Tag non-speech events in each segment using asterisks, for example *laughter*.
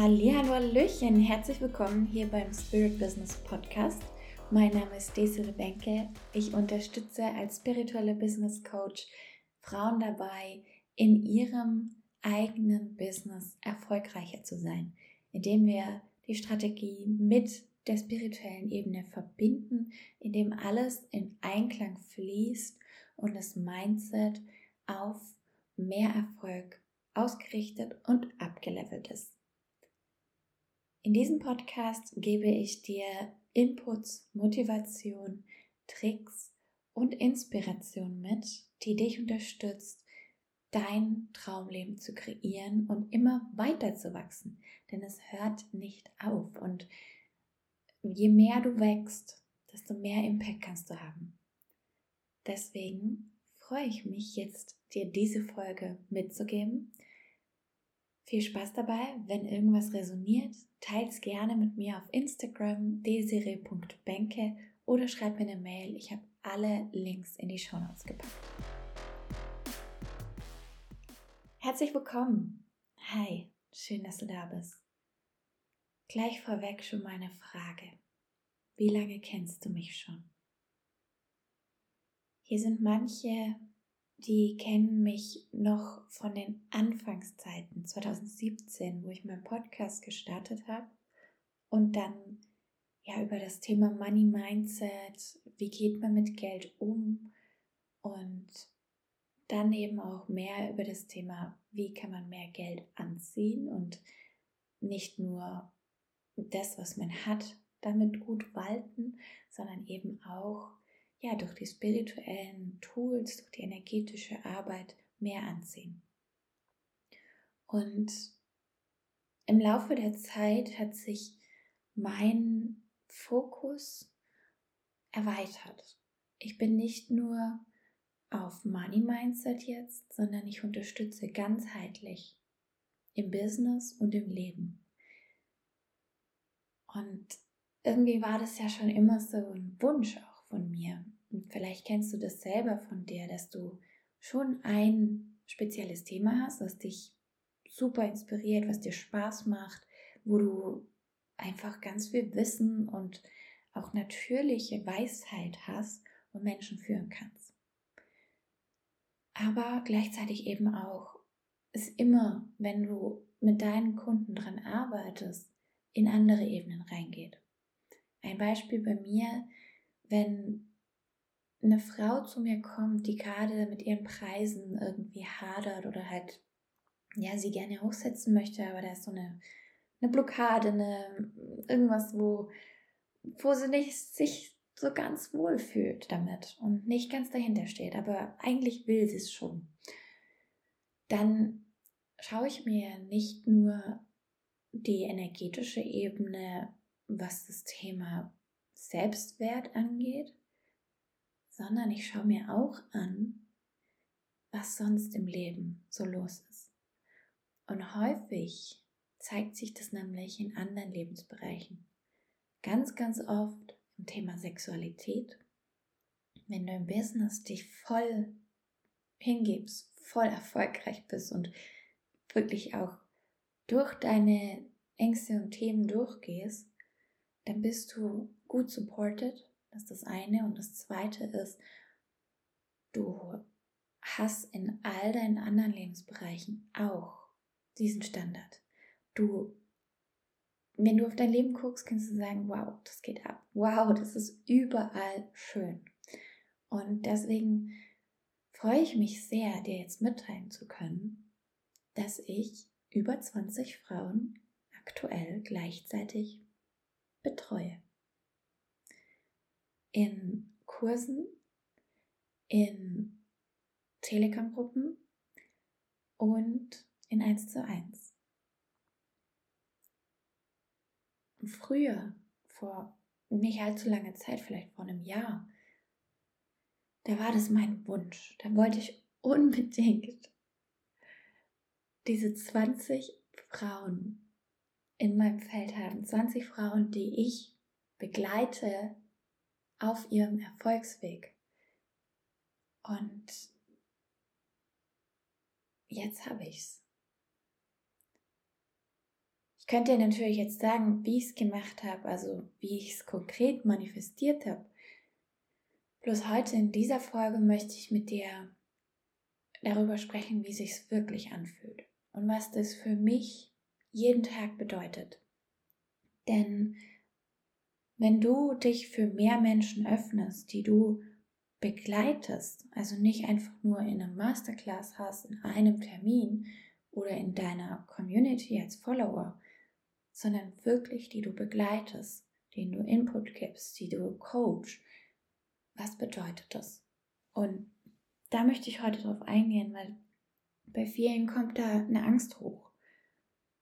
Hallihallo, Hallöchen, herzlich willkommen hier beim Spirit Business Podcast. Mein Name ist Desiree Benke. Ich unterstütze als spirituelle Business Coach Frauen dabei, in ihrem eigenen Business erfolgreicher zu sein, indem wir die Strategie mit der spirituellen Ebene verbinden, indem alles in Einklang fließt und das Mindset auf mehr Erfolg ausgerichtet und abgelevelt ist. In diesem Podcast gebe ich dir Inputs, Motivation, Tricks und Inspiration mit, die dich unterstützt, dein Traumleben zu kreieren und immer weiter zu wachsen. Denn es hört nicht auf. Und je mehr du wächst, desto mehr Impact kannst du haben. Deswegen freue ich mich jetzt, dir diese Folge mitzugeben. Viel Spaß dabei. Wenn irgendwas resoniert, teils gerne mit mir auf Instagram desire.benke oder schreib mir eine Mail. Ich habe alle Links in die Show Notes gepackt. Herzlich willkommen. Hi, schön, dass du da bist. Gleich vorweg schon meine Frage. Wie lange kennst du mich schon? Hier sind manche, die kennen mich noch von den Anfangszeiten 2017, wo ich meinen Podcast gestartet habe. Und dann ja über das Thema Money Mindset, wie geht man mit Geld um? Und dann eben auch mehr über das Thema, wie kann man mehr Geld anziehen? Und nicht nur das, was man hat, damit gut walten, sondern eben auch ja durch die spirituellen Tools, durch die energetische Arbeit mehr anziehen. Und im Laufe der Zeit hat sich mein Fokus erweitert. Ich bin nicht nur auf Money Mindset jetzt, sondern ich unterstütze ganzheitlich im Business und im Leben. Und irgendwie war das ja schon immer so ein Wunsch von mir. Und vielleicht kennst du das selber von dir, dass du schon ein spezielles Thema hast, was dich super inspiriert, was dir Spaß macht, wo du einfach ganz viel Wissen und auch natürliche Weisheit hast und Menschen führen kannst. Aber gleichzeitig eben auch ist immer, wenn du mit deinen Kunden dran arbeitest, in andere Ebenen reingeht. Ein Beispiel bei mir, wenn eine Frau zu mir kommt, die gerade mit ihren Preisen irgendwie hadert oder halt, ja, sie gerne hochsetzen möchte, aber da ist so eine, eine Blockade, eine, irgendwas, wo, wo sie nicht sich so ganz wohl fühlt damit und nicht ganz dahinter steht, aber eigentlich will sie es schon. Dann schaue ich mir nicht nur die energetische Ebene, was das Thema Selbstwert angeht, sondern ich schaue mir auch an, was sonst im Leben so los ist. Und häufig zeigt sich das nämlich in anderen Lebensbereichen. Ganz, ganz oft im Thema Sexualität. Wenn du im Business dich voll hingibst, voll erfolgreich bist und wirklich auch durch deine Ängste und Themen durchgehst, dann bist du gut supported. Das ist das eine. Und das zweite ist, du hast in all deinen anderen Lebensbereichen auch diesen Standard. Du, wenn du auf dein Leben guckst, kannst du sagen, wow, das geht ab. Wow, das ist überall schön. Und deswegen freue ich mich sehr, dir jetzt mitteilen zu können, dass ich über 20 Frauen aktuell gleichzeitig betreue. In Kursen, in Telegram-Gruppen und in 1 zu 1. Früher, vor nicht allzu langer Zeit, vielleicht vor einem Jahr, da war das mein Wunsch. Da wollte ich unbedingt diese 20 Frauen in meinem Feld haben, 20 Frauen, die ich begleite auf ihrem Erfolgsweg. Und jetzt habe ich's. Ich könnte dir natürlich jetzt sagen, wie ich es gemacht habe, also wie ich es konkret manifestiert habe. Bloß heute in dieser Folge möchte ich mit dir darüber sprechen, wie sich's wirklich anfühlt und was das für mich jeden Tag bedeutet. Denn wenn du dich für mehr Menschen öffnest, die du begleitest, also nicht einfach nur in einem Masterclass hast, in einem Termin oder in deiner Community als Follower, sondern wirklich die du begleitest, denen du Input gibst, die du coach. Was bedeutet das? Und da möchte ich heute drauf eingehen, weil bei vielen kommt da eine Angst hoch.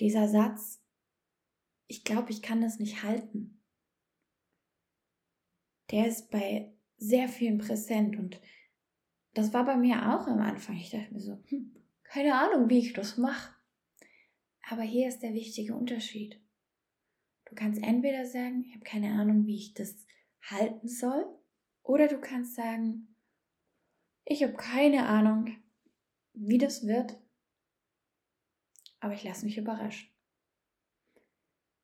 Dieser Satz, ich glaube, ich kann das nicht halten. Der ist bei sehr vielen präsent und das war bei mir auch am Anfang. Ich dachte mir so, hm, keine Ahnung, wie ich das mache. Aber hier ist der wichtige Unterschied. Du kannst entweder sagen, ich habe keine Ahnung, wie ich das halten soll, oder du kannst sagen, ich habe keine Ahnung, wie das wird, aber ich lasse mich überraschen.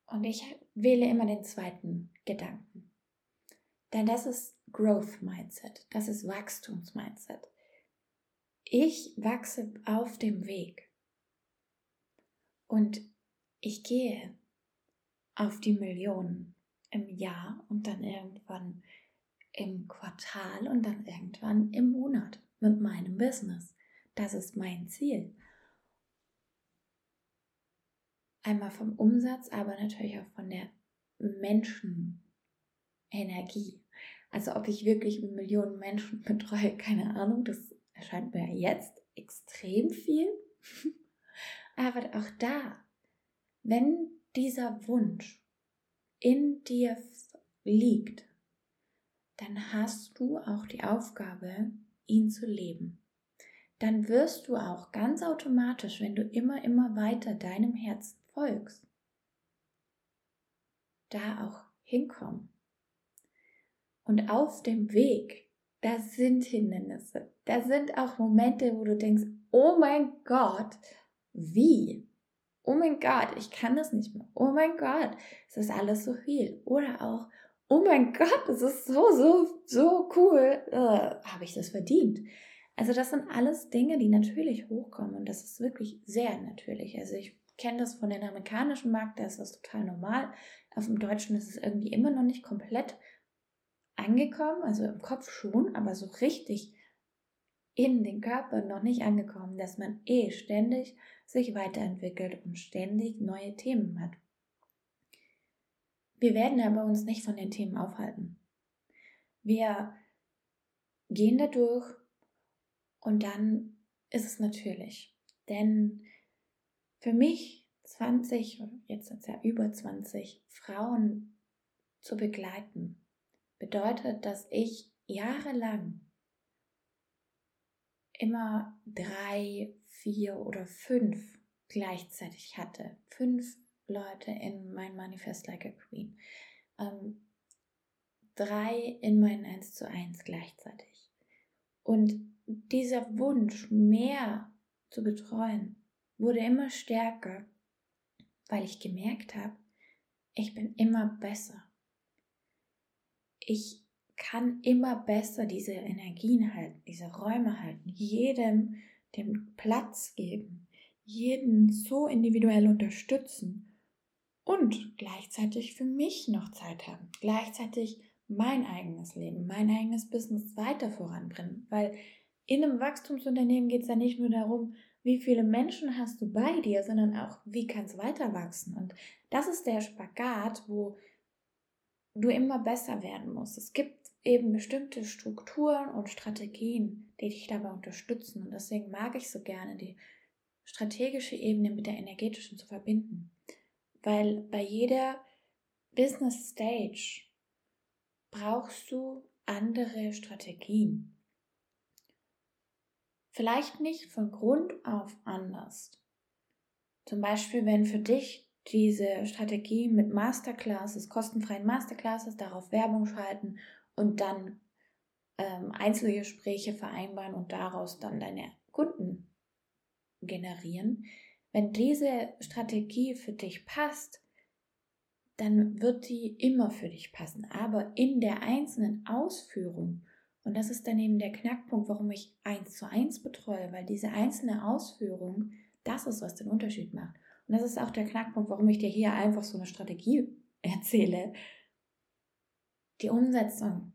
Und ich wähle immer den zweiten Gedanken. Denn das ist Growth Mindset, das ist Wachstums-Mindset. Ich wachse auf dem Weg. Und ich gehe auf die Millionen im Jahr und dann irgendwann im Quartal und dann irgendwann im Monat mit meinem Business. Das ist mein Ziel. Einmal vom Umsatz, aber natürlich auch von der Menschenenergie. Also ob ich wirklich Millionen Menschen *laughs* betreue, keine Ahnung. Das erscheint mir jetzt extrem viel. *laughs* aber auch da, wenn dieser Wunsch in dir liegt, dann hast du auch die Aufgabe, ihn zu leben. Dann wirst du auch ganz automatisch, wenn du immer, immer weiter deinem Herzen folgst, da auch hinkommen. Und auf dem Weg, da sind Hindernisse, da sind auch Momente, wo du denkst, oh mein Gott, wie? oh mein Gott, ich kann das nicht mehr. Oh mein Gott, es ist alles so viel. Oder auch, oh mein Gott, es ist so, so, so cool. Äh, Habe ich das verdient? Also das sind alles Dinge, die natürlich hochkommen und das ist wirklich sehr natürlich. Also ich kenne das von den amerikanischen Markt, da ist das total normal. Auf dem Deutschen ist es irgendwie immer noch nicht komplett angekommen, also im Kopf schon, aber so richtig in den Körper noch nicht angekommen, dass man eh ständig sich weiterentwickelt und ständig neue Themen hat. Wir werden aber uns nicht von den Themen aufhalten. Wir gehen da durch und dann ist es natürlich. Denn für mich 20, jetzt sind es ja über 20 Frauen zu begleiten, bedeutet, dass ich jahrelang immer drei, vier oder fünf gleichzeitig hatte. Fünf Leute in mein Manifest Like a Queen. Ähm, drei in mein 1 zu 1 gleichzeitig. Und dieser Wunsch, mehr zu betreuen, wurde immer stärker, weil ich gemerkt habe, ich bin immer besser. Ich kann immer besser diese Energien halten, diese Räume halten, jedem den Platz geben, jeden so individuell unterstützen und gleichzeitig für mich noch Zeit haben, gleichzeitig mein eigenes Leben, mein eigenes Business weiter voranbringen, weil in einem Wachstumsunternehmen geht es ja nicht nur darum, wie viele Menschen hast du bei dir, sondern auch, wie kann es weiter wachsen. Und das ist der Spagat, wo du immer besser werden musst. Es gibt eben bestimmte Strukturen und Strategien, die dich dabei unterstützen. Und deswegen mag ich so gerne die strategische Ebene mit der energetischen zu verbinden. Weil bei jeder Business Stage brauchst du andere Strategien. Vielleicht nicht von Grund auf anders. Zum Beispiel, wenn für dich diese Strategie mit Masterclasses, kostenfreien Masterclasses, darauf Werbung schalten und dann ähm, Einzelgespräche vereinbaren und daraus dann deine Kunden generieren. wenn diese Strategie für dich passt, dann wird die immer für dich passen. Aber in der einzelnen Ausführung, und das ist dann eben der Knackpunkt, warum ich eins zu eins betreue, weil diese einzelne Ausführung, das ist, was den Unterschied macht. Und das ist auch der Knackpunkt, warum ich dir hier einfach so eine Strategie *laughs* erzähle. Die Umsetzung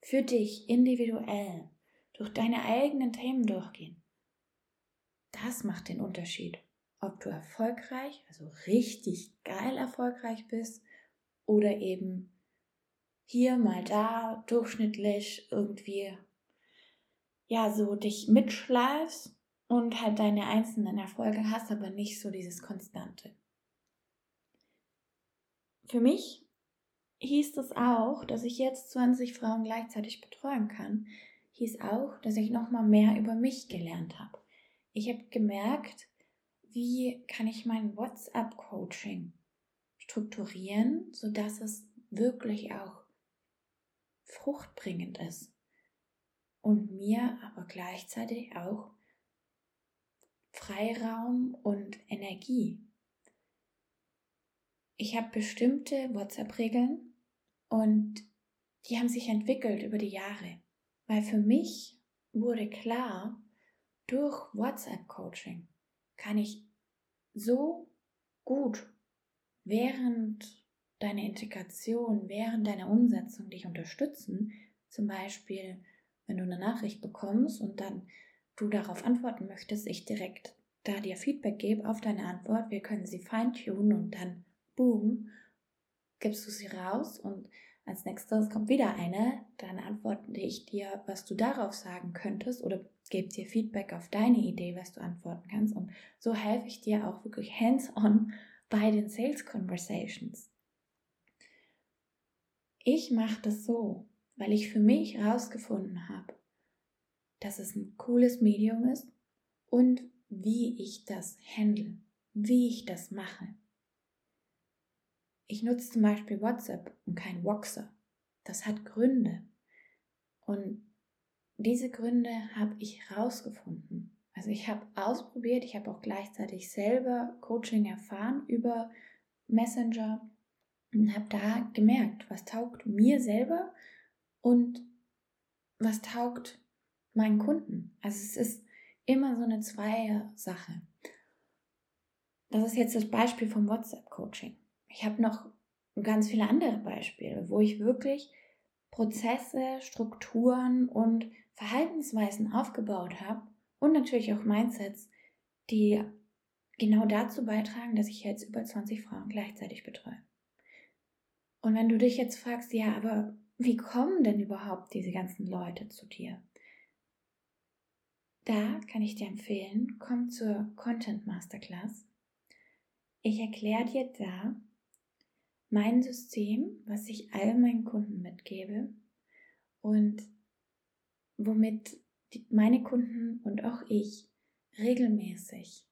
für dich individuell durch deine eigenen Themen durchgehen. Das macht den Unterschied ob du erfolgreich, also richtig geil erfolgreich bist oder eben hier mal da durchschnittlich irgendwie ja so dich mitschleifst und halt deine einzelnen Erfolge hast, aber nicht so dieses Konstante. Für mich hieß das auch, dass ich jetzt 20 Frauen gleichzeitig betreuen kann, hieß auch, dass ich nochmal mehr über mich gelernt habe. Ich habe gemerkt, wie kann ich mein WhatsApp-Coaching strukturieren, sodass es wirklich auch fruchtbringend ist und mir aber gleichzeitig auch Freiraum und Energie. Ich habe bestimmte WhatsApp-Regeln und die haben sich entwickelt über die Jahre, weil für mich wurde klar durch WhatsApp-Coaching, kann ich so gut während deiner Integration, während deiner Umsetzung dich unterstützen. Zum Beispiel, wenn du eine Nachricht bekommst und dann du darauf antworten möchtest, ich direkt da dir Feedback gebe auf deine Antwort, wir können sie feintunen und dann boom, gibst du sie raus und als nächstes kommt wieder eine, dann antworte ich dir, was du darauf sagen könntest oder gebe dir Feedback auf deine Idee, was du antworten kannst. Und so helfe ich dir auch wirklich hands-on bei den Sales Conversations. Ich mache das so, weil ich für mich herausgefunden habe, dass es ein cooles Medium ist und wie ich das handle, wie ich das mache. Ich nutze zum Beispiel WhatsApp und kein Voxer. Das hat Gründe. Und diese Gründe habe ich herausgefunden. Also ich habe ausprobiert, ich habe auch gleichzeitig selber Coaching erfahren über Messenger und habe da gemerkt, was taugt mir selber und was taugt meinen Kunden. Also es ist immer so eine Zweier-Sache. Das ist jetzt das Beispiel vom WhatsApp-Coaching. Ich habe noch ganz viele andere Beispiele, wo ich wirklich Prozesse, Strukturen und Verhaltensweisen aufgebaut habe und natürlich auch Mindsets, die genau dazu beitragen, dass ich jetzt über 20 Frauen gleichzeitig betreue. Und wenn du dich jetzt fragst, ja, aber wie kommen denn überhaupt diese ganzen Leute zu dir? Da kann ich dir empfehlen, komm zur Content Masterclass. Ich erkläre dir da mein System, was ich all meinen Kunden mitgebe und womit meine Kunden und auch ich regelmäßig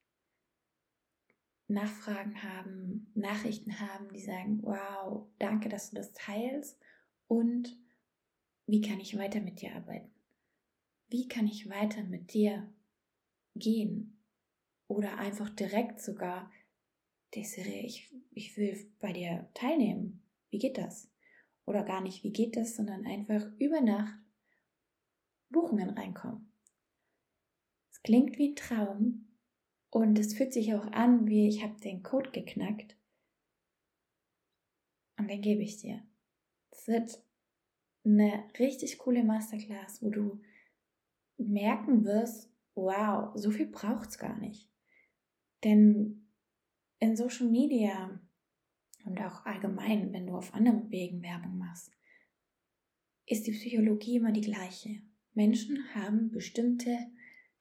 Nachfragen haben, Nachrichten haben, die sagen, wow, danke, dass du das teilst und wie kann ich weiter mit dir arbeiten? Wie kann ich weiter mit dir gehen? Oder einfach direkt sogar, Desiree, ich, ich will bei dir teilnehmen. Wie geht das? Oder gar nicht, wie geht das, sondern einfach über Nacht Buchungen reinkommen. Es klingt wie ein Traum und es fühlt sich auch an, wie ich habe den Code geknackt. Und den gebe ich dir. Es wird eine richtig coole Masterclass, wo du merken wirst, wow, so viel braucht es gar nicht. Denn in Social Media und auch allgemein, wenn du auf anderen Wegen Werbung machst, ist die Psychologie immer die gleiche. Menschen haben bestimmte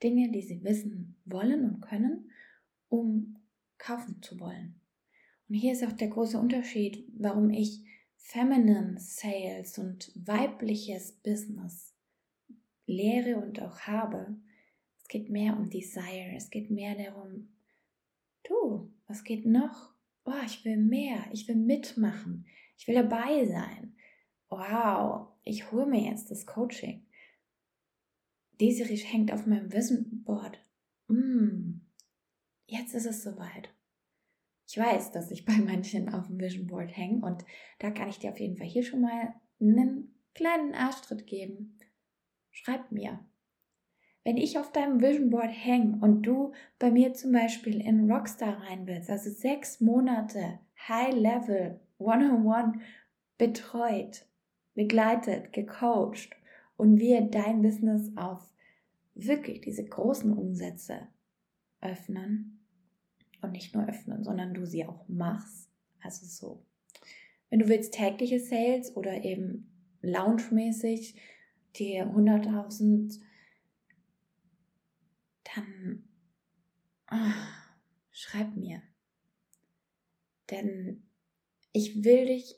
Dinge, die sie wissen wollen und können, um kaufen zu wollen. Und hier ist auch der große Unterschied, warum ich Feminine Sales und weibliches Business lehre und auch habe. Es geht mehr um Desire, es geht mehr darum, du, was geht noch? Oh, ich will mehr, ich will mitmachen, ich will dabei sein. Wow, ich hole mir jetzt das Coaching. Desiree hängt auf meinem Vision Board. Mm, jetzt ist es soweit. Ich weiß, dass ich bei manchen auf dem Vision Board hänge und da kann ich dir auf jeden Fall hier schon mal einen kleinen Arschtritt geben. Schreib mir. Wenn ich auf deinem Vision Board hänge und du bei mir zum Beispiel in Rockstar rein willst, also sechs Monate High Level One-on-One betreut, begleitet, gecoacht und wir dein Business auf wirklich diese großen Umsätze öffnen, und nicht nur öffnen, sondern du sie auch machst. Also so. Wenn du willst tägliche Sales oder eben lounge-mäßig die 100.000, dann oh, schreib mir. Denn ich will dich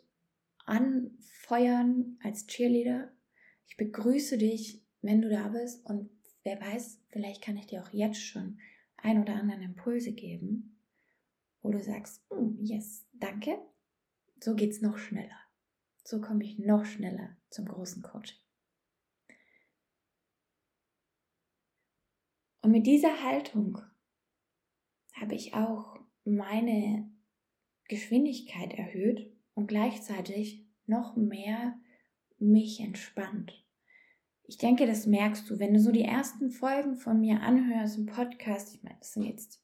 anfeuern als Cheerleader. Ich begrüße dich, wenn du da bist und wer weiß, vielleicht kann ich dir auch jetzt schon ein oder anderen Impulse geben, wo du sagst, mm, yes, danke, so geht's noch schneller. So komme ich noch schneller zum großen Coaching. Und mit dieser Haltung habe ich auch meine Geschwindigkeit erhöht und gleichzeitig noch mehr mich entspannt. Ich denke, das merkst du, wenn du so die ersten Folgen von mir anhörst im Podcast. Ich meine, das sind jetzt,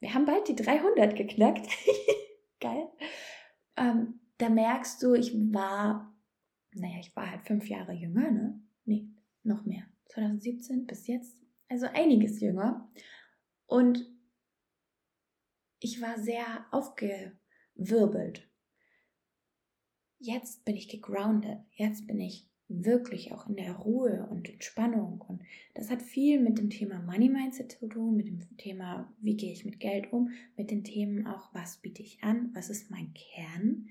wir haben bald die 300 geknackt. *laughs* Geil. Ähm, da merkst du, ich war, naja, ich war halt fünf Jahre jünger, ne? Nee, noch mehr. 2017 bis jetzt. Also einiges jünger. Und ich war sehr aufgewirbelt. Jetzt bin ich gegroundet. Jetzt bin ich wirklich auch in der Ruhe und Entspannung. Und das hat viel mit dem Thema Money Mindset zu tun, mit dem Thema, wie gehe ich mit Geld um, mit den Themen auch, was biete ich an, was ist mein Kern,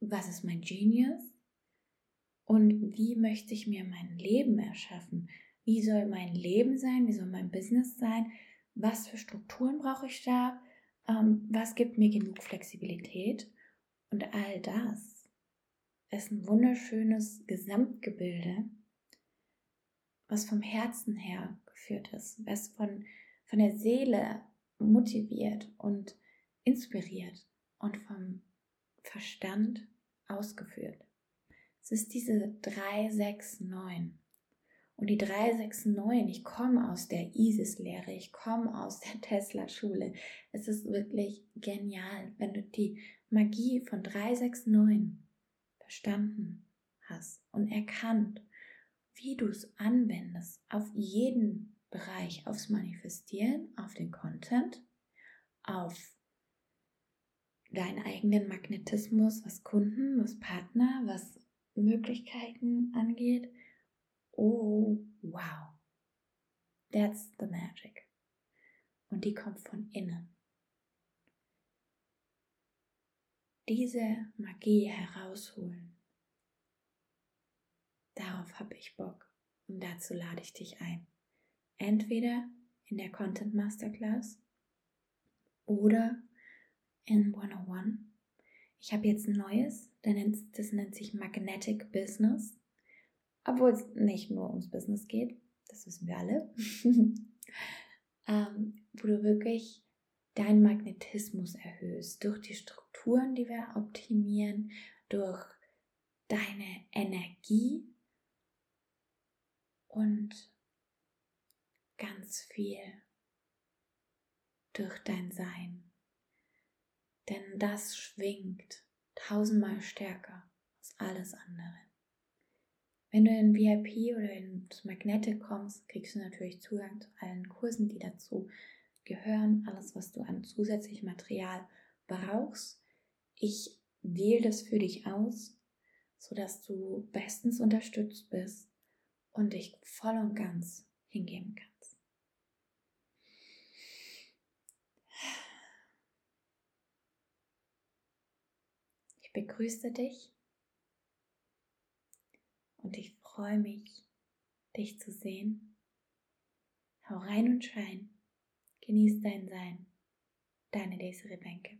was ist mein Genius und wie möchte ich mir mein Leben erschaffen. Wie soll mein Leben sein? Wie soll mein Business sein? Was für Strukturen brauche ich da? Ähm, was gibt mir genug Flexibilität? Und all das ist ein wunderschönes Gesamtgebilde, was vom Herzen her geführt ist, was von, von der Seele motiviert und inspiriert und vom Verstand ausgeführt. Es ist diese 369. Und die 369, ich komme aus der ISIS-Lehre, ich komme aus der Tesla-Schule. Es ist wirklich genial, wenn du die Magie von 369 verstanden hast und erkannt, wie du es anwendest auf jeden Bereich, aufs Manifestieren, auf den Content, auf deinen eigenen Magnetismus, was Kunden, was Partner, was Möglichkeiten angeht. Oh, wow. That's the magic. Und die kommt von innen. Diese Magie herausholen. Darauf habe ich Bock und dazu lade ich dich ein. Entweder in der Content Masterclass oder in 101. Ich habe jetzt ein neues, das nennt sich Magnetic Business, obwohl es nicht nur ums Business geht, das wissen wir alle, *laughs* ähm, wo du wirklich deinen Magnetismus erhöhst durch die Strukturen, die wir optimieren, durch deine Energie und ganz viel durch dein Sein. Denn das schwingt tausendmal stärker als alles andere. Wenn du in VIP oder ins Magnetic kommst, kriegst du natürlich Zugang zu allen Kursen, die dazu gehören, alles, was du an zusätzlichem Material brauchst. Ich wähle das für dich aus, sodass du bestens unterstützt bist und dich voll und ganz hingeben kannst. Ich begrüße dich und ich freue mich, dich zu sehen. Hau rein und schein. Genieß dein Sein. Deine Desiree Bänke.